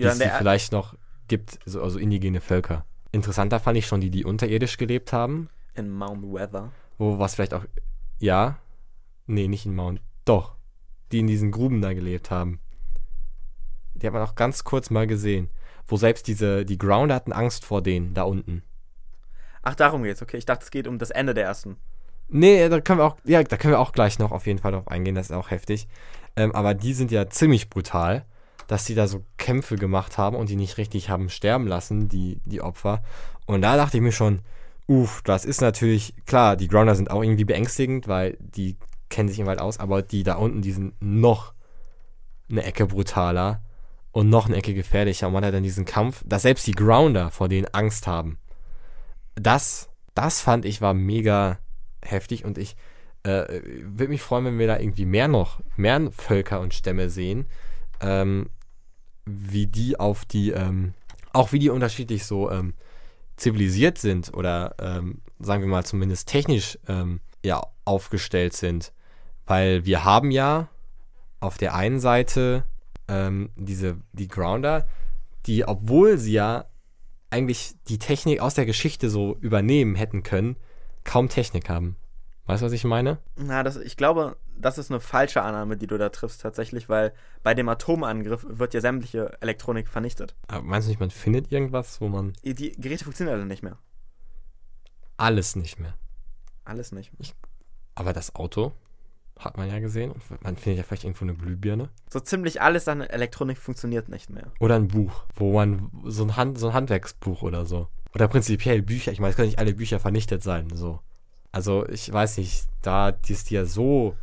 Die ja, es vielleicht noch gibt, so, also indigene Völker. Interessanter fand ich schon die, die unterirdisch gelebt haben. In Mount Weather. Wo was vielleicht auch, ja, nee, nicht in Mount, doch, die in diesen Gruben da gelebt haben. Die hat man auch ganz kurz mal gesehen. Wo selbst diese, die Grounder hatten Angst vor denen da unten. Ach, darum geht's, okay. Ich dachte, es geht um das Ende der ersten. Nee, da können wir auch, ja, da können wir auch gleich noch auf jeden Fall drauf eingehen, das ist auch heftig. Ähm, aber die sind ja ziemlich brutal, dass sie da so Kämpfe gemacht haben und die nicht richtig haben sterben lassen, die, die Opfer. Und da dachte ich mir schon, uff, das ist natürlich, klar, die Grounder sind auch irgendwie beängstigend, weil die kennen sich im Wald aus, aber die da unten, die sind noch eine Ecke brutaler und noch eine Ecke gefährlicher. Und man hat dann diesen Kampf, dass selbst die Grounder vor denen Angst haben das, das fand ich war mega heftig und ich äh, würde mich freuen, wenn wir da irgendwie mehr noch, mehr Völker und Stämme sehen, ähm, wie die auf die, ähm, auch wie die unterschiedlich so ähm, zivilisiert sind oder ähm, sagen wir mal zumindest technisch ähm, ja aufgestellt sind. Weil wir haben ja auf der einen Seite ähm, diese, die Grounder, die, obwohl sie ja eigentlich die Technik aus der Geschichte so übernehmen hätten können, kaum Technik haben. Weißt du, was ich meine? Na, das, ich glaube, das ist eine falsche Annahme, die du da triffst tatsächlich, weil bei dem Atomangriff wird ja sämtliche Elektronik vernichtet. Aber meinst du nicht, man findet irgendwas, wo man. Die Geräte funktionieren alle nicht mehr. Alles nicht mehr. Alles nicht mehr. Ich, aber das Auto? Hat man ja gesehen. man findet ja vielleicht irgendwo eine Glühbirne. So ziemlich alles an Elektronik funktioniert nicht mehr. Oder ein Buch, wo man so ein, Hand, so ein Handwerksbuch oder so. Oder prinzipiell Bücher. Ich meine, es können nicht alle Bücher vernichtet sein. So. Also ich weiß nicht, da die ist ja so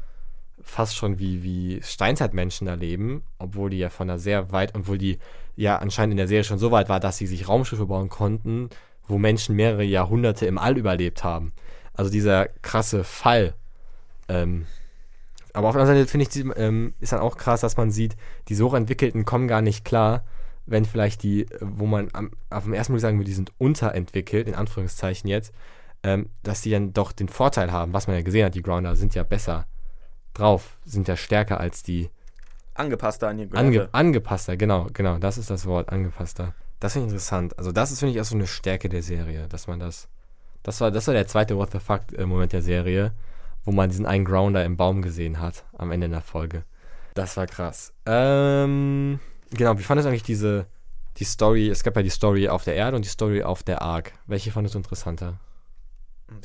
fast schon wie, wie Steinzeitmenschen da leben, obwohl die ja von der sehr weit, obwohl die ja anscheinend in der Serie schon so weit war, dass sie sich Raumschiffe bauen konnten, wo Menschen mehrere Jahrhunderte im All überlebt haben. Also dieser krasse Fall, ähm, aber auf der anderen Seite finde ich, ähm, ist dann auch krass, dass man sieht, die so entwickelten kommen gar nicht klar, wenn vielleicht die, wo man am, auf dem ersten Mal sagen würde, die sind unterentwickelt, in Anführungszeichen jetzt, ähm, dass die dann doch den Vorteil haben, was man ja gesehen hat, die Grounder sind ja besser drauf, sind ja stärker als die angepasster an ihr Ange angepasster, genau, genau, das ist das Wort, angepasster. Das finde ich interessant. Also das ist, finde ich, auch so eine Stärke der Serie, dass man das. Das war, das war der zweite What the fuck-Moment der Serie, wo man diesen einen Grounder im Baum gesehen hat, am Ende der Folge. Das war krass. Ähm, genau, wie fandest du eigentlich diese, die Story, es gab ja die Story auf der Erde und die Story auf der Ark. Welche fandest du interessanter?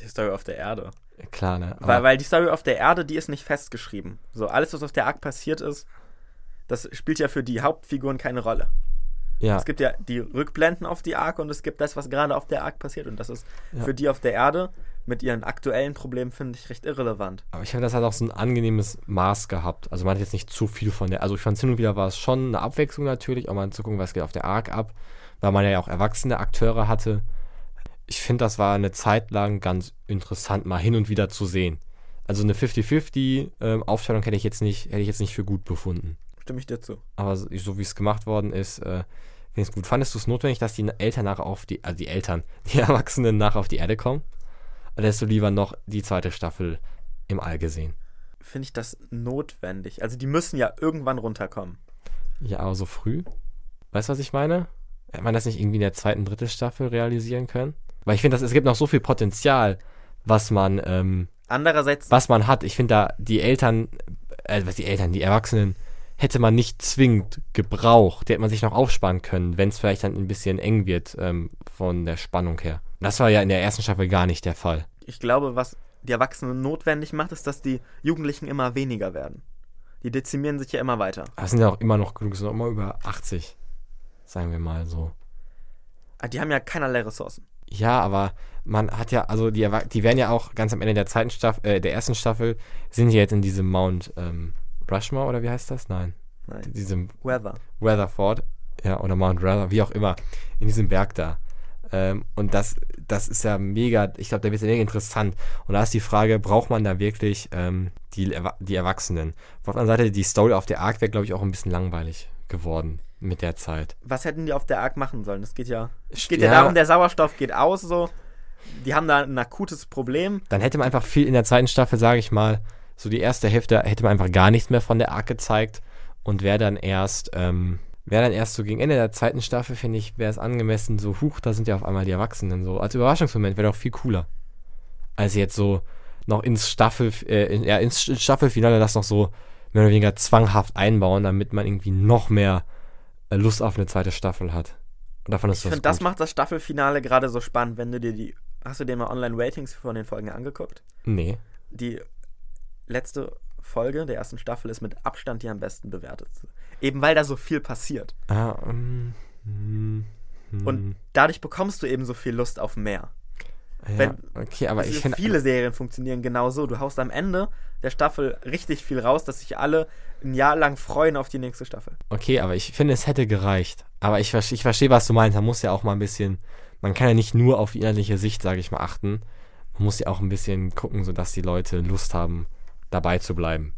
Die Story auf der Erde. Klar, ne? Weil, weil die Story auf der Erde, die ist nicht festgeschrieben. So, alles, was auf der Ark passiert ist, das spielt ja für die Hauptfiguren keine Rolle. ja, Es gibt ja die Rückblenden auf die Ark und es gibt das, was gerade auf der Ark passiert. Und das ist Ja. für die auf der Erde mit ihren aktuellen Problemen, finde ich, recht irrelevant. aber ich finde, das hat auch so ein angenehmes Maß gehabt. Also man hat jetzt nicht zu viel von der, also ich fand hin und wieder war es schon eine Abwechslung natürlich, auch mal zu gucken, was geht auf der Ark ab, weil man ja auch erwachsene Akteure hatte. Ich finde, das war eine Zeit lang ganz interessant, mal hin und wieder zu sehen. Also eine 50-50 ähm, hätte ich jetzt nicht, hätte ich jetzt nicht für gut befunden. Stimme ich dir zu. Aber so, so wie es gemacht worden ist, äh, finde ich es gut. Fandest du es notwendig, dass die Eltern nachher auf die, also die Eltern, die Erwachsenen nachher auf die Erde kommen? Oder hättest du lieber noch die zweite Staffel im All gesehen? Finde ich das notwendig. Also die müssen ja irgendwann runterkommen. Ja, aber so früh? Weißt du, was ich meine? Hätte man das nicht irgendwie in der zweiten, dritten Staffel realisieren können? Weil ich finde, es gibt noch so viel Potenzial, was man, ähm, Andererseits, was man hat. Ich finde da die Eltern, äh, was die Eltern, die Erwachsenen, hätte man nicht zwingend gebraucht. Die hätte man sich noch aufsparen können, wenn es vielleicht dann ein bisschen eng wird ähm, von der Spannung her. Das war ja in der ersten Staffel gar nicht der Fall. ich glaube, was die Erwachsenen notwendig macht, ist, dass die Jugendlichen immer weniger werden. Die dezimieren sich ja immer weiter. Aber es sind ja auch immer noch genug, es sind auch immer über 80, sagen wir mal so. Ah, Die haben ja keinerlei Ressourcen. Ja, aber man hat ja, also die, die werden ja auch ganz am Ende der zweiten Staffel, äh, der ersten Staffel, sind die jetzt in diesem Mount ähm, Rushmore oder wie heißt das? Nein. Nein. Diesem Weather. Weatherford, ja, oder Mount Ruther, wie auch immer, in diesem Berg da. Ähm, und das, das ist ja mega, ich glaube, da wird es ja mega interessant. Und da ist die Frage, braucht man da wirklich ähm, die, die Erwachsenen? Auf der anderen Seite, die Story auf der Ark wäre, glaube ich, auch ein bisschen langweilig geworden mit der Zeit. Was hätten die auf der Ark machen sollen? Es geht ja, es geht ja, ja. darum, der Sauerstoff geht aus, so. Die haben da ein akutes Problem. Dann hätte man einfach viel in der zweiten Staffel, sage ich mal, so die erste Hälfte hätte man einfach gar nichts mehr von der Ark gezeigt und wäre dann erst, ähm, wäre dann erst so gegen Ende der zweiten Staffel, finde ich, wäre es angemessen, so, huch, da sind ja auf einmal die Erwachsenen so. Als Überraschungsmoment wäre doch viel cooler. Als jetzt so noch ins Staffel, äh, in, ja, ins Staffelfinale das noch so mehr oder weniger zwanghaft einbauen, damit man irgendwie noch mehr Lust auf eine zweite Staffel hat. Und davon ist Ich finde, das macht das Staffelfinale gerade so spannend, wenn du dir die. Hast du dir mal Online-Ratings von den Folgen angeguckt? Nee. Die letzte Folge der ersten Staffel ist mit Abstand die am besten bewertet. Eben weil da so viel passiert. Ah, ähm, hm, hm. Und dadurch bekommst du eben so viel Lust auf mehr. Ja, Wenn- okay, aber ich finde. viele Serien funktionieren genau so. Du haust am Ende der Staffel richtig viel raus, dass sich alle ein Jahr lang freuen auf die nächste Staffel. Okay, aber ich finde, es hätte gereicht. Aber ich, ich verstehe, was du meinst. Man muss ja auch mal ein bisschen. Man kann ja nicht nur auf die innerliche Sicht, sage ich mal, achten. Man muss ja auch ein bisschen gucken, sodass die Leute Lust haben, dabei zu bleiben.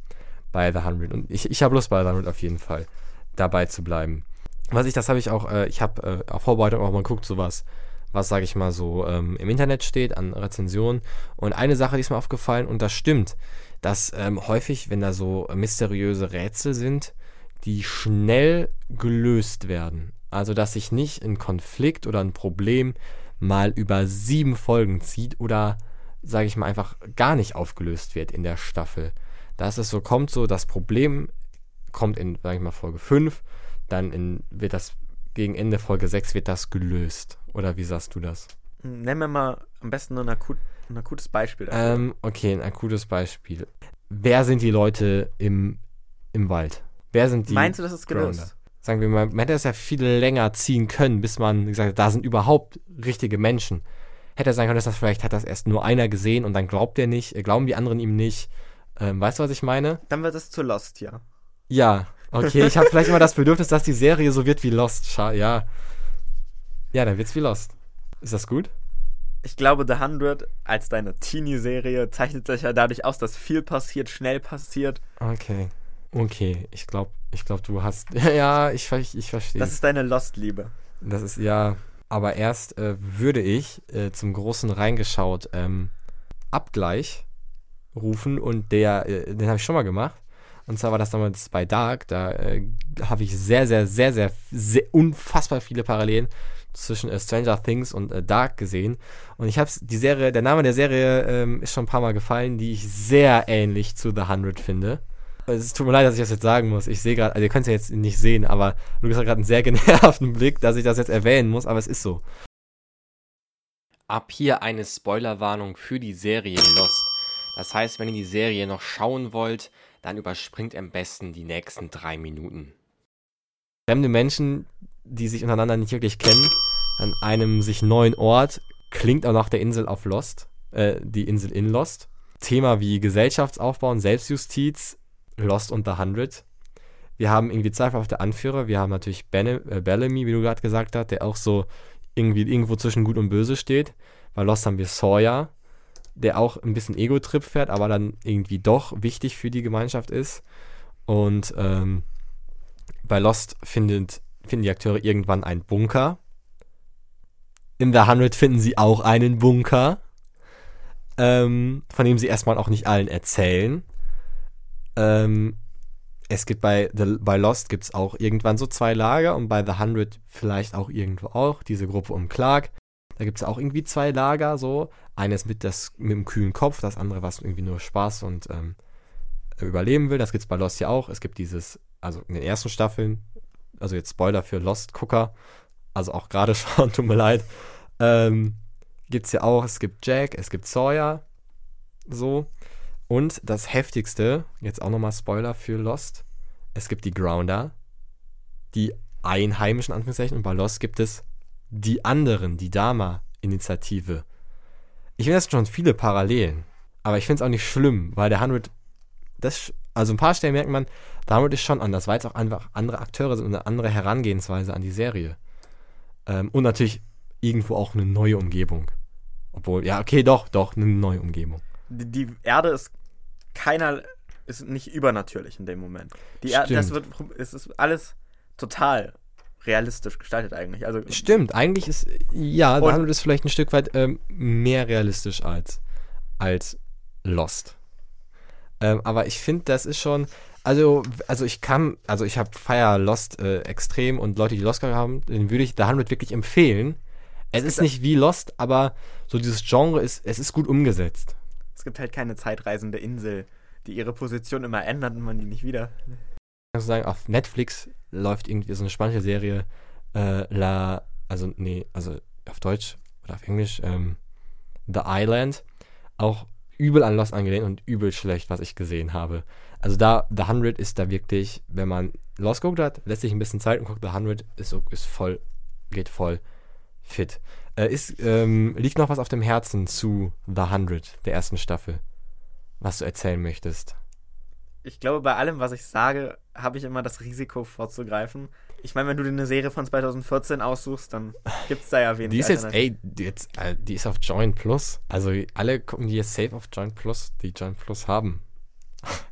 Bei The 100. Und ich, ich habe Lust bei The 100 auf jeden Fall, dabei zu bleiben. Was ich, das habe ich auch, äh, ich habe äh, auf Vorbereitung auch mal geguckt, sowas, was, sage ich mal, so ähm, im Internet steht an Rezensionen. Und eine Sache, die ist mir aufgefallen, und das stimmt, dass ähm, häufig, wenn da so mysteriöse Rätsel sind, die schnell gelöst werden. Also, dass sich nicht ein Konflikt oder ein Problem mal über sieben Folgen zieht oder, sage ich mal, einfach gar nicht aufgelöst wird in der Staffel. Dass es so kommt, so das Problem kommt in, sage ich mal, Folge 5, dann in, wird das gegen Ende Folge 6 wird das gelöst. Oder wie sagst du das? Hm, Nenn mir mal am besten ein, akut, ein akutes Beispiel. Ähm, okay, ein akutes Beispiel. Wer sind die Leute im, im Wald? Wer sind die? Meinst du, das ist gelöst? Grounder? Sagen wir mal, man hätte es ja viel länger ziehen können, bis man gesagt hat, da sind überhaupt richtige Menschen. Hätte sein können, dass das vielleicht hat das erst nur einer gesehen und dann glaubt er nicht, glauben die anderen ihm nicht. Ähm, weißt du, was ich meine? Dann wird es zu Lost, ja. Ja, okay, ich habe vielleicht immer das Bedürfnis, dass die Serie so wird wie Lost. Ja. Ja, dann wird's wie Lost. Ist das gut? Ich glaube, The 100 als deine Teenie-Serie zeichnet sich ja dadurch aus, dass viel passiert, schnell passiert. Okay. Okay, ich glaube, ich glaube, du hast. Ja, ich, ver- ich verstehe. Das ist deine Lost-Liebe. Das ist ja. Aber erst äh, würde ich äh, zum großen reingeschaut ähm, Abgleich rufen und der, äh, den habe ich schon mal gemacht. Und zwar war das damals bei Dark. Da äh, habe ich sehr, sehr, sehr, sehr, sehr unfassbar viele Parallelen zwischen äh, Stranger Things und äh, Dark gesehen. Und ich habe die Serie, der Name der Serie ähm, ist schon ein paar Mal gefallen, die ich sehr ähnlich zu The 100 finde. Es tut mir leid, dass ich das jetzt sagen muss. Ich sehe gerade, also ihr könnt es ja jetzt nicht sehen, aber du hast gerade einen sehr genervten Blick, dass ich das jetzt erwähnen muss, aber es ist so. Ab hier eine Spoilerwarnung für die Serie Lost. Das heißt, wenn ihr die Serie noch schauen wollt, dann überspringt am besten die nächsten drei Minuten. Fremde Menschen, die sich untereinander nicht wirklich kennen, an einem sich neuen Ort, klingt auch nach der Insel auf Lost, äh, die Insel in Lost. Thema wie Gesellschaftsaufbau und Selbstjustiz, Lost The Hundred. Wir haben irgendwie zweifelhafte Anführer. Wir haben natürlich Bene, äh, Bellamy, wie du gerade gesagt hast, der auch so irgendwie irgendwo zwischen Gut und Böse steht. Bei Lost haben wir Sawyer, der auch ein bisschen Ego-Trip fährt, aber dann irgendwie doch wichtig für die Gemeinschaft ist. Und ähm, bei Lost findet, finden die Akteure irgendwann einen Bunker. In The Hundred finden sie auch einen Bunker, ähm, von dem sie erstmal auch nicht allen erzählen. Ähm, es gibt bei, The, bei Lost gibt es auch irgendwann so zwei Lager und bei The Hundred vielleicht auch irgendwo auch, diese Gruppe um Clark. Da gibt es auch irgendwie zwei Lager, so. Eines mit, das, mit dem kühlen Kopf, das andere, was irgendwie nur Spaß und ähm, überleben will. Das gibt es bei Lost ja auch. Es gibt dieses, also in den ersten Staffeln, also jetzt Spoiler für Lost-Gucker, also auch gerade schon, tut mir leid, ähm, gibt es ja auch, es gibt Jack, es gibt Sawyer, so. Und das heftigste, jetzt auch nochmal Spoiler für Lost, es gibt die Grounder, die einheimischen Anführungszeichen, und bei Lost gibt es die anderen, die Dama-Initiative. Ich finde, das sind schon viele Parallelen, aber ich finde es auch nicht schlimm, weil der 100, das, also ein paar Stellen merkt man, damit ist schon anders, weil es auch einfach andere Akteure sind und eine andere Herangehensweise an die Serie. Ähm, und natürlich irgendwo auch eine neue Umgebung. Obwohl, ja, okay, doch, doch, eine neue Umgebung die, die Erde ist keiner, ist nicht übernatürlich in dem Moment. Die Erde, das wird, es ist alles total realistisch gestaltet eigentlich. Also, Stimmt, eigentlich ist, ja, da ist vielleicht ein Stück weit ähm, mehr realistisch als, als Lost. Ähm, aber ich finde, das ist schon, also, also ich kann, also ich habe Fire Lost äh, extrem und Leute, die Lost haben, den würde ich The 100 wirklich empfehlen. Es ist nicht wie Lost, aber so dieses Genre ist, es ist gut umgesetzt. Es gibt halt keine zeitreisende Insel, die ihre Position immer ändert und man die nicht wieder. Kannst du sagen, auf Netflix läuft irgendwie so eine spanische Serie, äh, La, also, nee, also auf Deutsch oder auf Englisch, ähm, The Island. Auch übel an Lost angelehnt und übel schlecht, was ich gesehen habe. Also da, The 100 ist da wirklich, wenn man Lost geguckt hat, lässt sich ein bisschen Zeit und guckt The 100, ist, ist voll, geht voll fit. Äh, ist, ähm, liegt noch was auf dem Herzen zu The 100, der ersten Staffel, was du erzählen möchtest? Ich glaube, bei allem, was ich sage, habe ich immer das Risiko vorzugreifen. Ich meine, wenn du dir eine Serie von 2014 aussuchst, dann gibt es da ja wenig. Die ist jetzt, ey, die, jetzt, äh, die ist auf Join Plus. Also alle gucken die jetzt safe auf Join Plus, die Join Plus haben.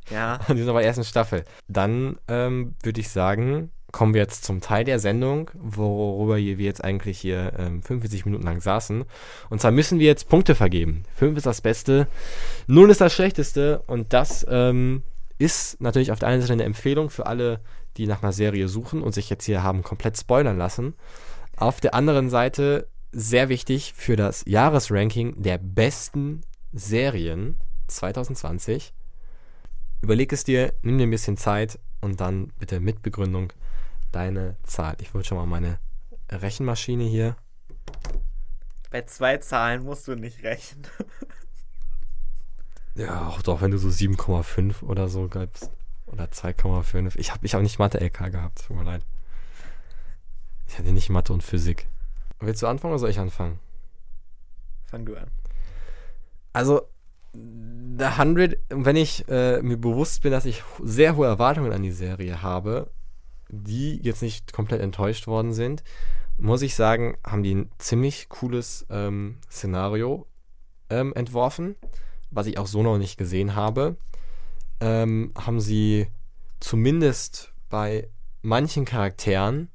Ja. Und die sind aber ersten Staffel. Dann ähm, würde ich sagen, kommen wir jetzt zum Teil der Sendung, worüber wir jetzt eigentlich hier ähm, 45 Minuten lang saßen. Und zwar müssen wir jetzt Punkte vergeben. 5 ist das Beste, 0 ist das Schlechteste. Und das ähm, ist natürlich auf der einen Seite eine Empfehlung für alle, die nach einer Serie suchen und sich jetzt hier haben komplett spoilern lassen. Auf der anderen Seite sehr wichtig für das Jahresranking der besten Serien 2020. Überleg es dir, nimm dir ein bisschen Zeit und dann bitte mit Begründung deine Zahl. Ich wollte schon mal meine Rechenmaschine hier. Bei zwei Zahlen musst du nicht rechnen. ja, auch doch, wenn du so 7,5 oder so gibst. Oder 2,5. Ich habe ich hab nicht Mathe-LK gehabt, tut mir leid. Ich hatte nicht Mathe und Physik. Willst du anfangen oder soll ich anfangen? Fang du an. Also, The 100, wenn ich äh, mir bewusst bin, dass ich sehr hohe Erwartungen an die Serie habe, die jetzt nicht komplett enttäuscht worden sind, muss ich sagen, haben die ein ziemlich cooles ähm, Szenario ähm, entworfen, was ich auch so noch nicht gesehen habe. Ähm, haben sie zumindest bei manchen Charakteren,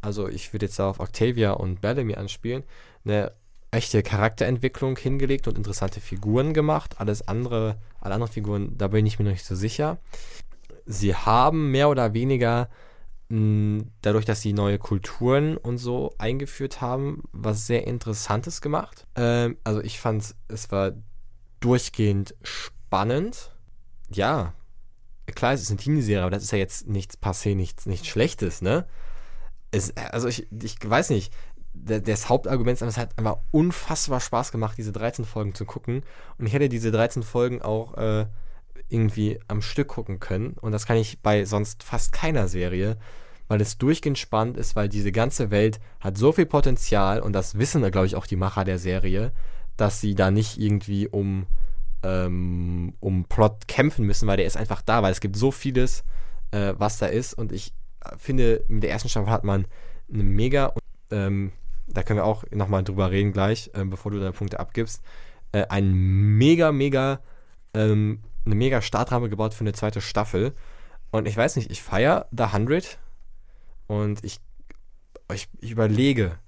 also ich würde jetzt auf Octavia und Bellamy anspielen, eine echte Charakterentwicklung hingelegt und interessante Figuren gemacht. Alles andere, alle anderen Figuren, da bin ich mir noch nicht so sicher sie haben mehr oder weniger dadurch, dass sie neue Kulturen und so eingeführt haben, was sehr Interessantes gemacht. Ähm, also ich fand, es war durchgehend spannend. Ja, klar, es ist eine Teenie-Serie, aber das ist ja jetzt nichts passé, nichts, nichts Schlechtes, ne? Es, also ich, ich weiß nicht, das Hauptargument ist, es hat einfach unfassbar Spaß gemacht, diese 13 Folgen zu gucken. Und ich hätte diese 13 Folgen auch äh, irgendwie am Stück gucken können. Und das kann ich bei sonst fast keiner Serie, weil es durchgehend spannend ist, weil diese ganze Welt hat so viel Potenzial und das wissen, glaube ich, auch die Macher der Serie, dass sie da nicht irgendwie um, ähm, um Plot kämpfen müssen, weil der ist einfach da, weil es gibt so vieles, äh, was da ist. Und ich finde, mit der ersten Staffel hat man eine mega, ähm, da können wir auch nochmal drüber reden gleich, äh, bevor du deine Punkte abgibst, äh, ein mega, mega, ähm, eine mega Startrahmen gebaut für eine zweite Staffel. Und ich weiß nicht, ich feiere The 100 und ich, ich, ich überlege,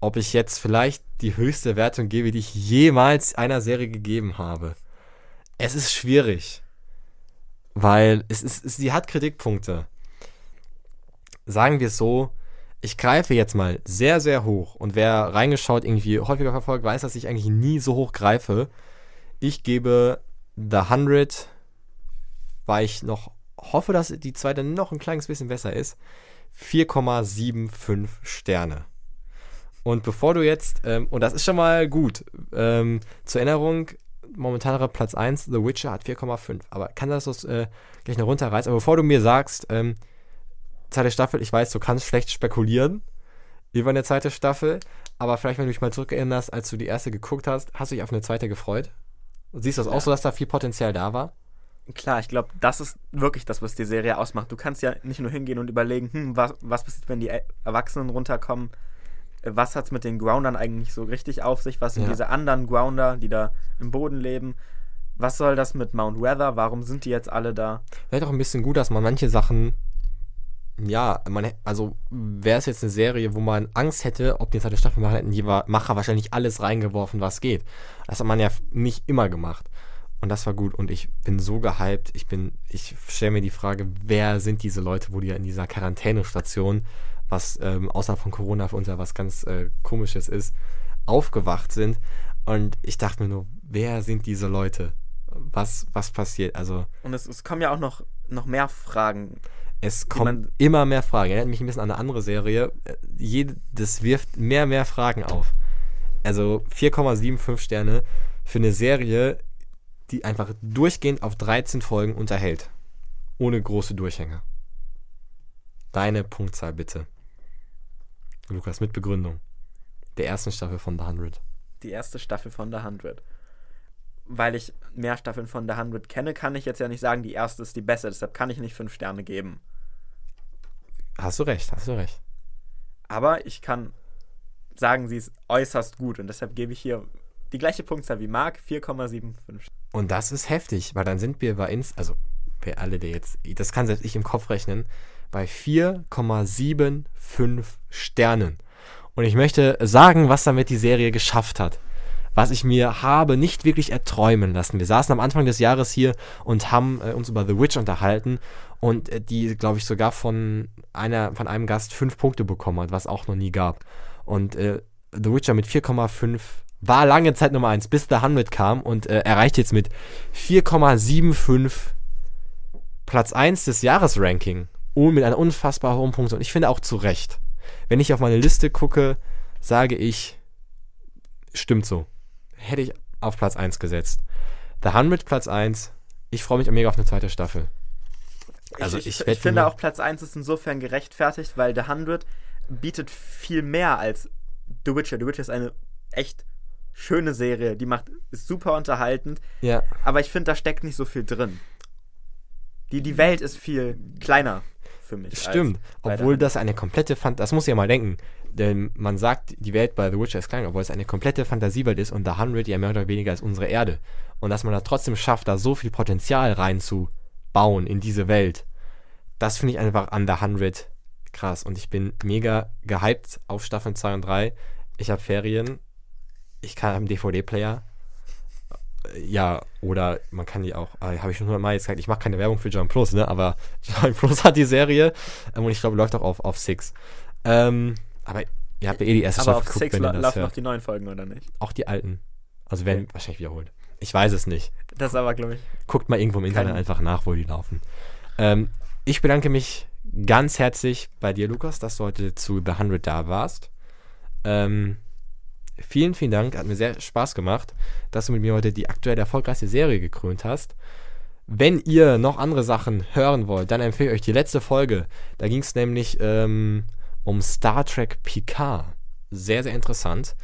ob ich jetzt vielleicht die höchste Wertung gebe, die ich jemals einer Serie gegeben habe. Es ist schwierig, weil es ist, es, sie hat Kritikpunkte. Sagen wir es so, ich greife jetzt mal sehr, sehr hoch und wer reingeschaut irgendwie häufiger verfolgt, weiß, dass ich eigentlich nie so hoch greife. Ich gebe The 100, weil ich noch hoffe, dass die zweite noch ein kleines bisschen besser ist, 4,75 Sterne. Und bevor du jetzt, ähm, und das ist schon mal gut, ähm, zur Erinnerung, momentaner Platz 1, The Witcher hat 4,5. Aber kann das äh, gleich noch runterreißen? Aber bevor du mir sagst, ähm, zweite Staffel, ich weiß, du kannst schlecht spekulieren über eine zweite Staffel, aber vielleicht, wenn du dich mal zurückerinnerst, als du die erste geguckt hast, hast du dich auf eine zweite gefreut? Siehst du das ja. auch so, dass da viel Potenzial da war? Klar, ich glaube, das ist wirklich das, was die Serie ausmacht. Du kannst ja nicht nur hingehen und überlegen, hm, was, was passiert, wenn die Erwachsenen runterkommen? Was hat es mit den Groundern eigentlich so richtig auf sich? Was sind ja. diese anderen Grounder, die da im Boden leben? Was soll das mit Mount Weather? Warum sind die jetzt alle da? Vielleicht auch ein bisschen gut, dass man manche Sachen ja, man, also wäre es jetzt eine Serie, wo man Angst hätte, ob die zweite Staffel machen, hätten die Macher wahrscheinlich alles reingeworfen, was geht. Das hat man ja nicht immer gemacht. Und das war gut. Und ich bin so gehypt. Ich bin, ich stelle mir die Frage, wer sind diese Leute, wo die ja in dieser Quarantänestation, was ähm, außer von Corona für uns ja was ganz äh, komisches ist, aufgewacht sind. Und ich dachte mir nur, wer sind diese Leute? Was, was passiert? Also. Und es, es kommen ja auch noch, noch mehr Fragen es kommen immer mehr Fragen. Erinnert mich ein bisschen an eine andere Serie. das wirft mehr, mehr Fragen auf. Also 4,75 Sterne für eine Serie, die einfach durchgehend auf 13 Folgen unterhält. Ohne große Durchhänge. Deine Punktzahl bitte. Lukas, mit Begründung. Der ersten Staffel von The 100. Die erste Staffel von The 100 weil ich mehr Staffeln von The 100 kenne, kann ich jetzt ja nicht sagen, die erste ist die beste. Deshalb kann ich nicht fünf Sterne geben. Hast du recht, hast du recht. Aber ich kann sagen, sie ist äußerst gut und deshalb gebe ich hier die gleiche Punktzahl wie Marc, 4,75. Und das ist heftig, weil dann sind wir bei ins, also für alle, der jetzt, das kann selbst ich im Kopf rechnen, bei 4,75 Sternen. Und ich möchte sagen, was damit die Serie geschafft hat was ich mir habe nicht wirklich erträumen lassen. Wir saßen am Anfang des Jahres hier und haben äh, uns über The Witch unterhalten und äh, die, glaube ich, sogar von einer, von einem Gast fünf Punkte bekommen hat, was auch noch nie gab. Und äh, The Witcher mit 4,5 war lange Zeit Nummer 1, bis The 100 kam und äh, erreicht jetzt mit 4,75 Platz 1 des Jahresranking. Und mit einer unfassbar hohen Punkte. Und ich finde auch zu Recht. Wenn ich auf meine Liste gucke, sage ich, stimmt so hätte ich auf Platz 1 gesetzt. The 100 Platz 1. Ich freue mich mega auf eine zweite Staffel. Also ich, ich, ich finde auch Platz 1 ist insofern gerechtfertigt, weil The 100 bietet viel mehr als The Witcher. The Witcher ist eine echt schöne Serie, die macht ist super unterhaltend. Ja. Aber ich finde, da steckt nicht so viel drin. Die, die Welt ist viel kleiner für mich. Stimmt. Obwohl das eine komplette Fant das muss ich ja mal denken. Denn man sagt, die Welt bei The Witcher ist klein, obwohl es eine komplette Fantasiewelt ist und The 100 ja mehr oder weniger als unsere Erde. Und dass man da trotzdem schafft, da so viel Potenzial reinzubauen in diese Welt, das finde ich einfach an The 100 krass. Und ich bin mega gehypt auf Staffeln 2 und 3. Ich habe Ferien, ich kann einen DVD-Player. Ja, oder man kann die auch, äh, habe ich schon hundertmal jetzt gesagt, ich mache keine Werbung für John Plus, ne? Aber John Plus hat die Serie ähm, und ich glaube, läuft auch auf, auf Six. Ähm, aber ihr habt ja eh die erste Aber Staffel auf geguckt, Six wenn ihr das laufen hört. noch die neuen Folgen, oder nicht? Auch die alten. Also werden Okay. wahrscheinlich wiederholt. Ich weiß es nicht. Das aber, glaube ich. Guckt mal irgendwo im Internet Kein- einfach nach, wo die laufen. Ähm, ich bedanke mich ganz herzlich bei dir, Lukas, dass du heute zu The 100 da warst. Ähm, vielen, vielen Dank. Hat mir sehr Spaß gemacht, dass du mit mir heute die aktuell erfolgreichste Serie gekrönt hast. Wenn ihr noch andere Sachen hören wollt, dann empfehle ich euch die letzte Folge. Da ging es nämlich ähm, um Star Trek Picard. Sehr, sehr interessant.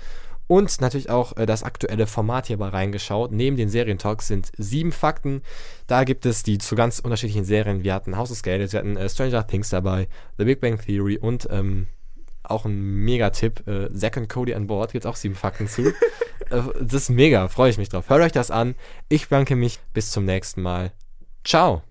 Und natürlich auch äh, das aktuelle Format hier mal reingeschaut. Neben den Serientalks sind sieben Fakten. Da gibt es die zu ganz unterschiedlichen Serien. Wir hatten House of Scales, wir hatten äh, Stranger Things dabei, The Big Bang Theory und ähm, auch ein Mega-Tipp. Äh, Zack und Cody an Bord gibt's auch sieben Fakten zu. äh, das ist mega, freue ich mich drauf. Hört euch das an. Ich bedanke mich. Bis zum nächsten Mal. Ciao.